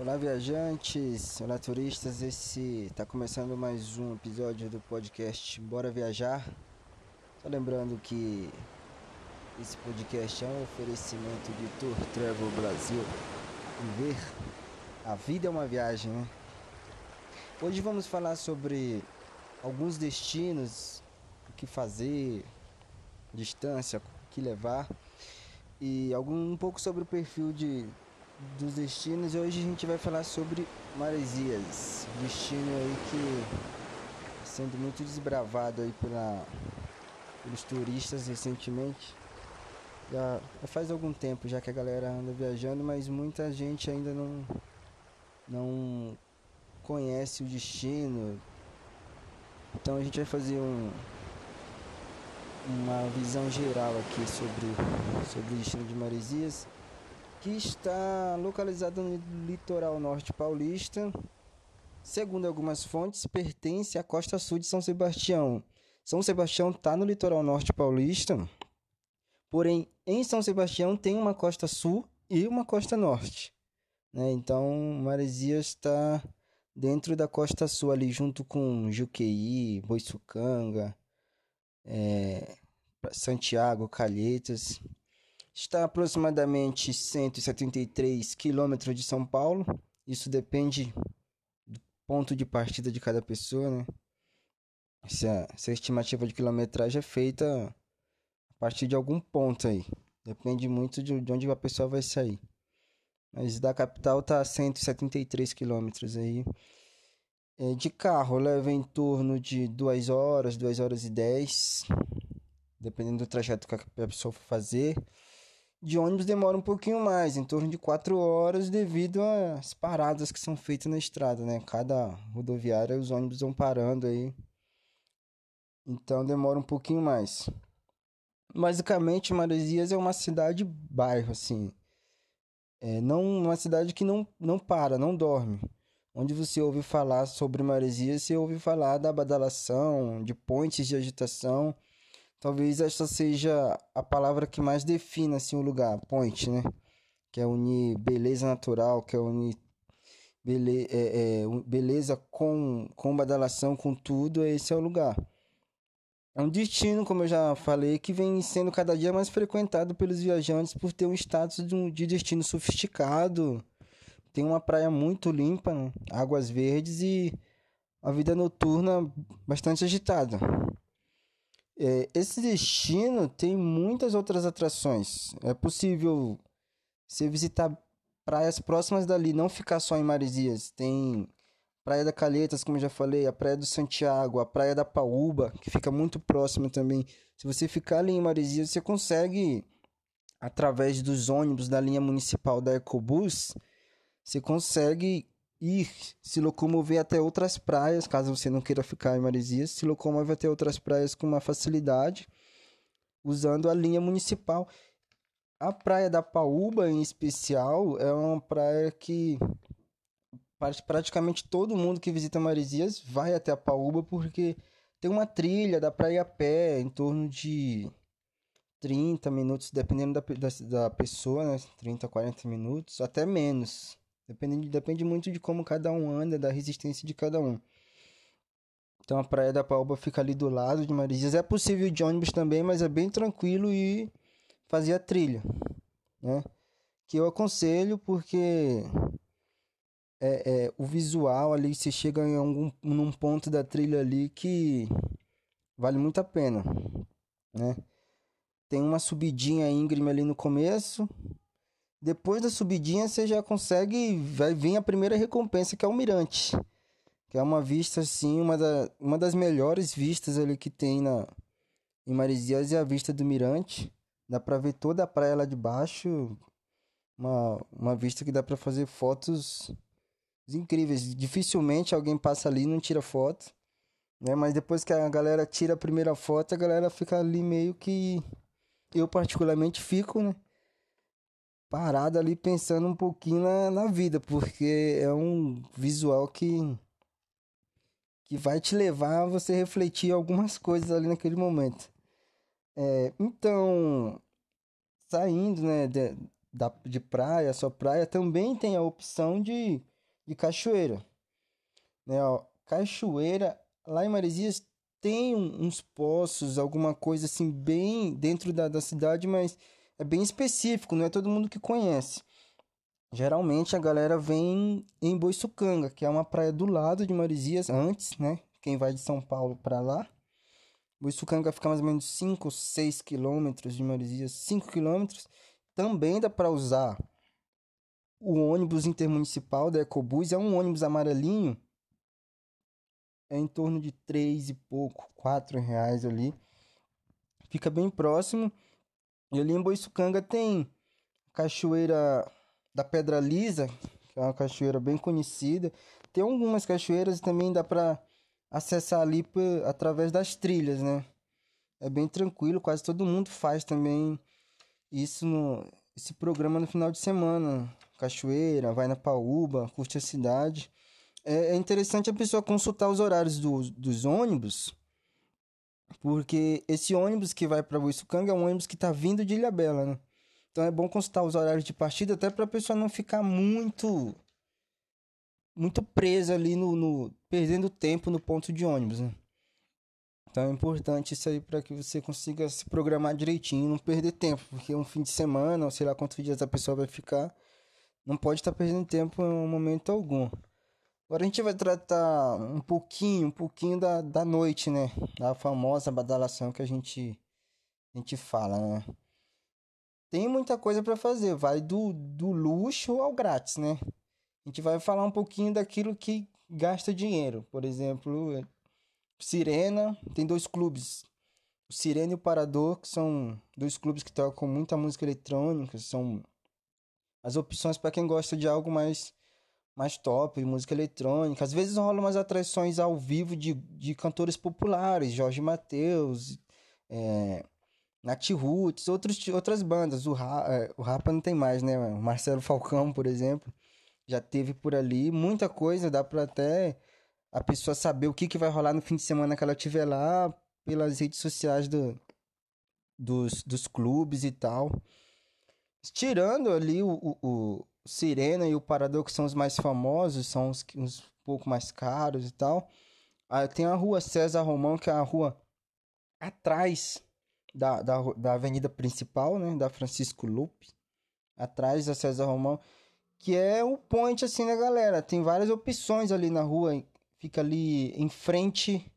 Olá, viajantes, olá, turistas. Esse está começando mais um episódio do podcast Bora Viajar. Só lembrando que esse podcast é um oferecimento de Tour Travel Brasil. Viver a vida é uma viagem, né? Hoje vamos falar sobre alguns destinos, o que fazer, distância, o que levar e algum um pouco sobre o perfil de dos destinos e hoje a gente vai falar sobre Maresias, destino aí que sendo muito desbravado aí pela, pelos turistas recentemente. Já, já faz algum tempo já que a galera anda viajando, mas muita gente ainda não não conhece o destino. Então a gente vai fazer um uma visão geral aqui sobre sobre o destino de Maresias que está localizado no litoral norte paulista. Segundo algumas fontes, pertence à costa sul de São Sebastião. São Sebastião está no litoral norte paulista, porém em São Sebastião tem uma costa sul e uma costa norte. Né? Então Maresias está dentro da costa sul ali, junto com Juqueí, Boiçucanga, é, Santiago, Calhetas está a aproximadamente 173 quilômetros de São Paulo. Isso depende do ponto de partida de cada pessoa, né? Essa, essa estimativa de quilometragem é feita a partir de algum ponto aí. Depende muito de, de onde a pessoa vai sair. Mas da capital tá a 173 quilômetros aí. É, de carro leva em torno de 2 horas, 2 horas e 10. Dependendo do trajeto que a pessoa for fazer de ônibus demora um pouquinho mais, em torno de 4 horas, devido às paradas que são feitas na estrada, né? Cada rodoviária os ônibus vão parando aí. Então demora um pouquinho mais. Basicamente, Maresias é uma cidade bairro, assim. É não uma cidade que não, não para, não dorme. Onde você ouve falar sobre Maresias, você ouve falar da badalação, de pontes de agitação Talvez esta seja a palavra que mais defina assim, o lugar, point, né? Que é unir beleza natural, que é unir bele é, é, beleza com, com badalação, com tudo, esse é o lugar. É um destino, como eu já falei, que vem sendo cada dia mais frequentado pelos viajantes por ter um status de, um, de destino sofisticado. Tem uma praia muito limpa, né? águas verdes e a vida noturna bastante agitada. É, esse destino tem muitas outras atrações. É possível você visitar praias próximas dali, não ficar só em Maresias. Tem Praia da Calhetas, como eu já falei, a Praia do Santiago, a Praia da Paúba, que fica muito próxima também. Se você ficar ali em Maresias, você consegue, através dos ônibus da linha municipal da Ecobus, você consegue ir se locomover até outras praias, caso você não queira ficar em Maresias, se locomove até outras praias com uma facilidade, usando a linha municipal. A praia da Paúba, em especial, é uma praia que praticamente todo mundo que visita Maresias vai até a Paúba porque tem uma trilha da praia a pé em torno de 30 minutos, dependendo da, da, da pessoa, né? 30, 40 minutos, até menos. Depende, depende muito de como cada um anda, da resistência de cada um. Então a Praia da Paoba fica ali do lado de Maresias. É possível de ônibus também, mas é bem tranquilo e fazer a trilha, né? Que eu aconselho porque é, é, o visual ali, você chega em algum num ponto da trilha ali que vale muito a pena, né? Tem uma subidinha íngreme ali no começo, depois da subidinha você já consegue, vai vir a primeira recompensa que é o mirante, que é uma vista assim, uma, da, uma das melhores vistas ali que tem na em Maresias é a vista do mirante. Dá para ver toda a praia lá de baixo, uma, uma vista que dá para fazer fotos incríveis. Dificilmente alguém passa ali e não tira foto, né? Mas depois que a galera tira a primeira foto, a galera fica ali meio que eu particularmente fico, né? Parado ali pensando um pouquinho na, na vida, porque é um visual que que vai te levar a você refletir algumas coisas ali naquele momento. É, então, saindo né, de, da, de praia, só praia, também tem a opção de de cachoeira. Né, ó, cachoeira, lá em Maresias tem uns poços, alguma coisa assim, bem dentro da, da cidade, mas é bem específico, não é todo mundo que conhece. Geralmente a galera vem em Boiçucanga, que é uma praia do lado de Maresias, antes, né? Quem vai de São Paulo para lá. Boiçucanga fica mais ou menos 5, 6 quilômetros de Maresias, 5 quilômetros. Também dá para usar o ônibus intermunicipal da Ecobus, é um ônibus amarelinho, é em torno de 3 e pouco, 4 reais ali. Fica bem próximo. E ali em Boiçucanga tem cachoeira da Pedra Lisa, que é uma cachoeira bem conhecida. Tem algumas cachoeiras e também dá para acessar ali através das trilhas, né? É bem tranquilo, quase todo mundo faz também isso no esse programa no final de semana. Cachoeira, vai na Paúba, curte a cidade. É, é interessante a pessoa consultar os horários do, dos ônibus, porque esse ônibus que vai para Boiçucanga é um ônibus que está vindo de Ilhabela, né? Então é bom consultar os horários de partida até para a pessoa não ficar muito muito presa ali no, no, perdendo tempo no ponto de ônibus, né? Então é importante isso aí para que você consiga se programar direitinho, não perder tempo, porque um fim de semana, ou sei lá quantos dias a pessoa vai ficar, não pode estar tá perdendo tempo em momento algum. Agora a gente vai tratar um pouquinho, um pouquinho da, da noite, né? Da famosa badalação que a gente a gente fala, né? Tem muita coisa para fazer, vai do, do luxo ao grátis, né? A gente vai falar um pouquinho daquilo que gasta dinheiro. Por exemplo, Sirena, tem dois clubes. O Sirena e o Parador, que são dois clubes que tocam muita música eletrônica, são as opções para quem gosta de algo mais mais top, música eletrônica. Às vezes rolam umas atrações ao vivo de, de cantores populares, Jorge Mateus, é, Nat Roots, outros, outras bandas. O, é, o Rapa não tem mais, né? O Marcelo Falcão, por exemplo, já teve por ali. Muita coisa, dá pra até a pessoa saber o que, que vai rolar no fim de semana que ela estiver lá pelas redes sociais do, dos, dos clubes e tal. Tirando ali o, o, Sirena e o Parador, que são os mais famosos, são os, uns pouco mais caros e tal. Aí tem a rua César Romão, que é a rua atrás da, da, da avenida principal, né? Da Francisco Lupe. Atrás da César Romão. Que é o point, assim, né, galera? Tem várias opções ali na rua. Fica ali em frente...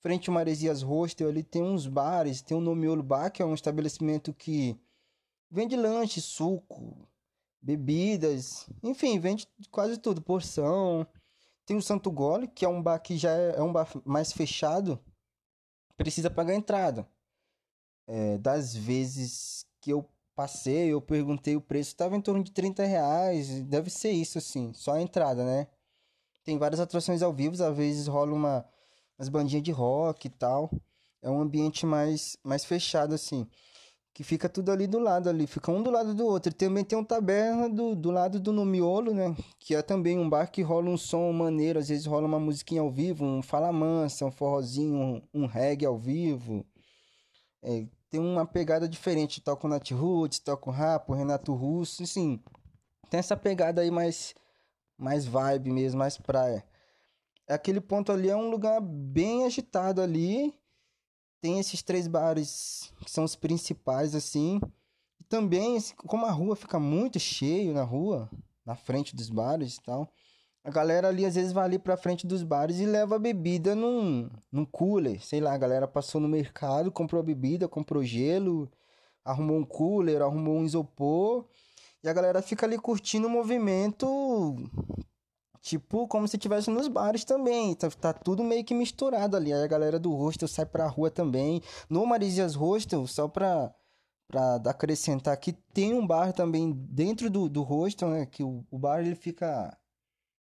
Frente ao Maresias Hostel, ali tem uns bares. Tem o Nomiolo Bar, que é um estabelecimento que vende lanche, suco, bebidas, enfim, vende quase tudo, porção. Tem o Santo Gole, que é um bar que já é, é um bar mais fechado, precisa pagar entrada. É, das vezes que eu passei, eu perguntei o preço, estava em torno de 30 reais, deve ser isso assim, só a entrada, né? Tem várias atrações ao vivo, às vezes rola uma, umas bandinhas de rock e tal. É um ambiente mais, mais fechado assim que fica tudo ali do lado ali, fica um do lado do outro. Também tem um taberna do, do lado do Nomiolo, né? Que é também um bar que rola um som maneiro, às vezes rola uma musiquinha ao vivo, um fala mansa, um forrozinho, um, um reggae ao vivo. É, tem uma pegada diferente, toca o Nat Roots, toca o Rap, o Renato Russo, assim, tem essa pegada aí mais, mais vibe mesmo, mais praia. Aquele ponto ali é um lugar bem agitado ali, tem esses três bares que são os principais, assim. E também, como a rua fica muito cheio na rua, na frente dos bares e tal, a galera ali às vezes vai ali pra frente dos bares e leva a bebida num, num cooler. Sei lá, a galera passou no mercado, comprou a bebida, comprou gelo, arrumou um cooler, arrumou um isopor. E a galera fica ali curtindo o movimento Tipo, como se estivesse nos bares também. Tá, tá, tudo meio que misturado ali. Aí a galera do hostel sai pra rua também. No Marisias Hostel, só pra, pra acrescentar aqui, tem um bar também dentro do, do hostel, né? Que o, o bar ele fica.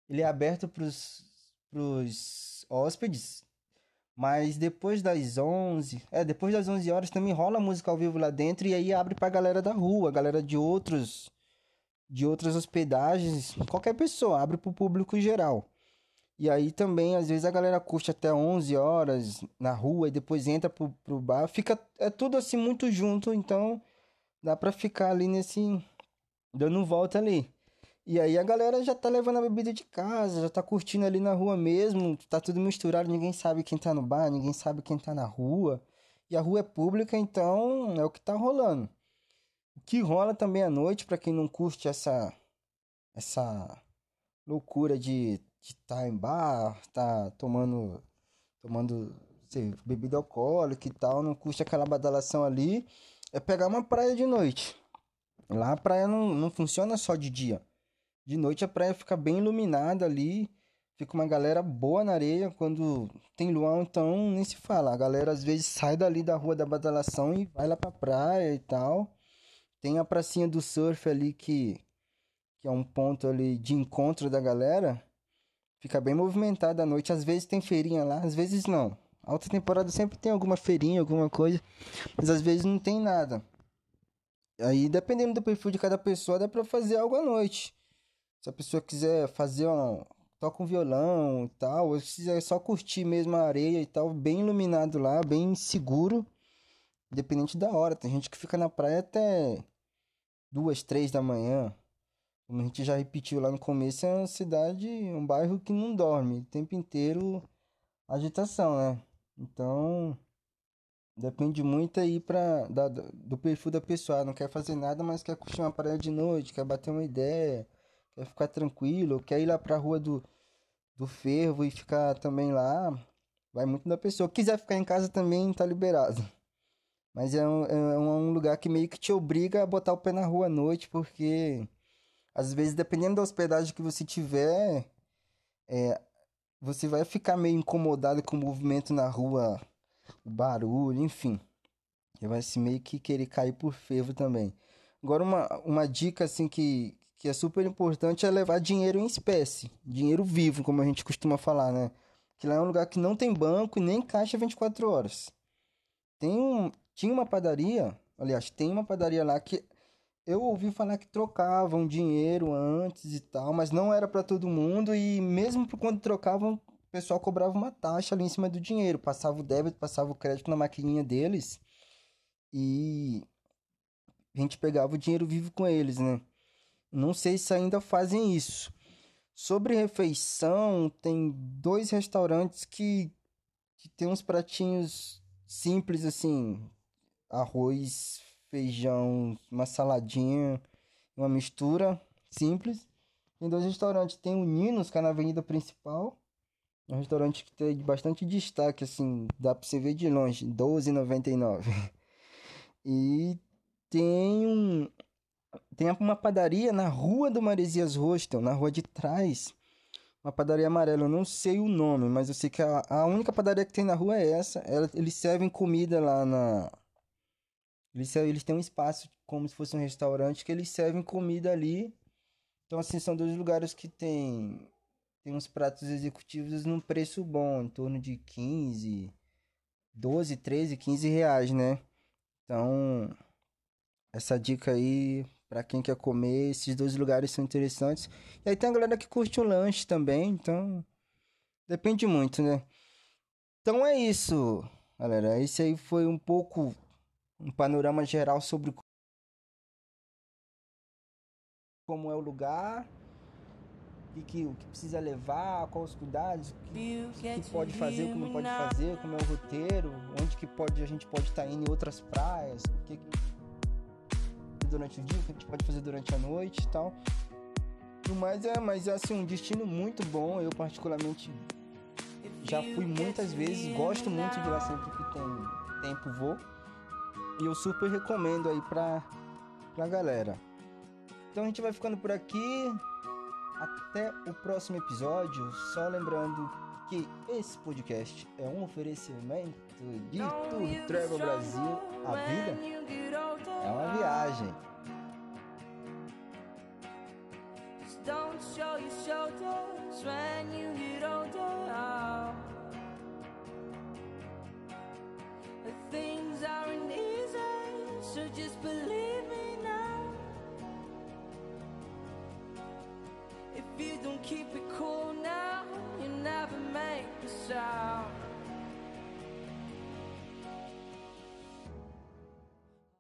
Ele é aberto pros, pros hóspedes. Mas depois das 11, é, depois das 11 horas também rola música ao vivo lá dentro e aí abre pra galera da rua, galera de outros de outras hospedagens, qualquer pessoa, abre para o público geral. E aí também, às vezes, a galera curte até 11 horas na rua e depois entra pro, pro bar. Fica, é tudo assim muito junto, então dá para ficar ali nesse, dando volta ali. E aí a galera já tá levando a bebida de casa, já tá curtindo ali na rua mesmo, tá tudo misturado, ninguém sabe quem tá no bar, ninguém sabe quem tá na rua. E a rua é pública, então é o que tá rolando. O que rola também à noite, para quem não curte essa essa loucura de estar tá em bar, tá tomando tomando sei, bebida alcoólica e tal, não curte aquela badalação ali, é pegar uma praia de noite. Lá a praia não, não funciona só de dia. De noite a praia fica bem iluminada ali, fica uma galera boa na areia. Quando tem luau, então nem se fala. A galera às vezes sai dali da rua da badalação e vai lá pra praia e tal. Tem a pracinha do surf ali que, que é um ponto ali de encontro da galera. Fica bem movimentada à noite. Às vezes tem feirinha lá, às vezes não. Alta temporada sempre tem alguma feirinha, alguma coisa, mas às vezes não tem nada. Aí, dependendo do perfil de cada pessoa, dá pra fazer algo à noite. Se a pessoa quiser fazer um. toca um violão e tal, ou se quiser só curtir mesmo a areia e tal, bem iluminado lá, bem seguro, independente da hora. Tem gente que fica na praia até duas, três da manhã. Como a gente já repetiu lá no começo, é uma cidade, um bairro que não dorme, o tempo inteiro agitação, né? Então, depende muito aí pra, da, do perfil da pessoa. Não quer fazer nada, mas quer curtir uma praia de noite, quer bater uma ideia quer ficar tranquilo, quer ir lá pra rua do, do fervo e ficar também lá, vai muito da pessoa. Quiser ficar em casa também, tá liberado. Mas é um, é um lugar que meio que te obriga a botar o pé na rua à noite, porque às vezes, dependendo da hospedagem que você tiver, é, você vai ficar meio incomodado com o movimento na rua, o barulho, enfim. Você vai se meio que querer cair por fervo também. Agora, uma, uma dica assim que, que é super importante é levar dinheiro em espécie, dinheiro vivo, como a gente costuma falar, né? Que lá é um lugar que não tem banco e nem caixa 24 horas. Tem um, tinha uma padaria, aliás, tem uma padaria lá que eu ouvi falar que trocavam dinheiro antes e tal, mas não era para todo mundo e mesmo quando trocavam, o pessoal cobrava uma taxa ali em cima do dinheiro, passava o débito, passava o crédito na maquininha deles e a gente pegava o dinheiro vivo com eles, né? Não sei se ainda fazem isso. Sobre refeição, tem dois restaurantes que, que tem uns pratinhos simples assim: arroz, feijão, uma saladinha, uma mistura simples. Tem dois restaurantes, tem o Ninos, que é na avenida principal. É um restaurante que tem bastante destaque, assim, dá pra você ver de longe, R$12,99. E tem um, tem uma padaria na rua do Maresias Hostel, na rua de trás. Uma padaria amarela, eu não sei o nome, mas eu sei que a, a única padaria que tem na rua é essa. Ela, eles servem comida lá na. Eles, eles têm um espaço como se fosse um restaurante que eles servem comida ali. Então, assim, são dois lugares que tem, tem uns pratos executivos num preço bom, em torno de 15, 12, 13, 15 reais, né? Então, essa dica aí para quem quer comer, esses dois lugares são interessantes. E aí tem a galera que curte o lanche também, então depende muito, né? Então é isso, galera. Esse aí foi um pouco um panorama geral sobre como é o lugar, o que, o que precisa levar, quais os cuidados, o que, que, pode fazer, o que não pode fazer, como é o roteiro, onde que pode a gente pode estar indo em outras praias, o que durante o dia, o que a gente pode fazer durante a noite e tal. Mas é, mas é assim, um destino muito bom. Eu particularmente já fui muitas vezes, gosto muito de lá sempre que tem tempo vou. E eu super recomendo aí pra, pra galera. Então a gente vai ficando por aqui. Até o próximo episódio. Só lembrando que esse podcast é um oferecimento de Tour Travel Brasil. A vida é uma viagem. Don't show your shoulders when you get older. Keep it cool now, you never make a sound.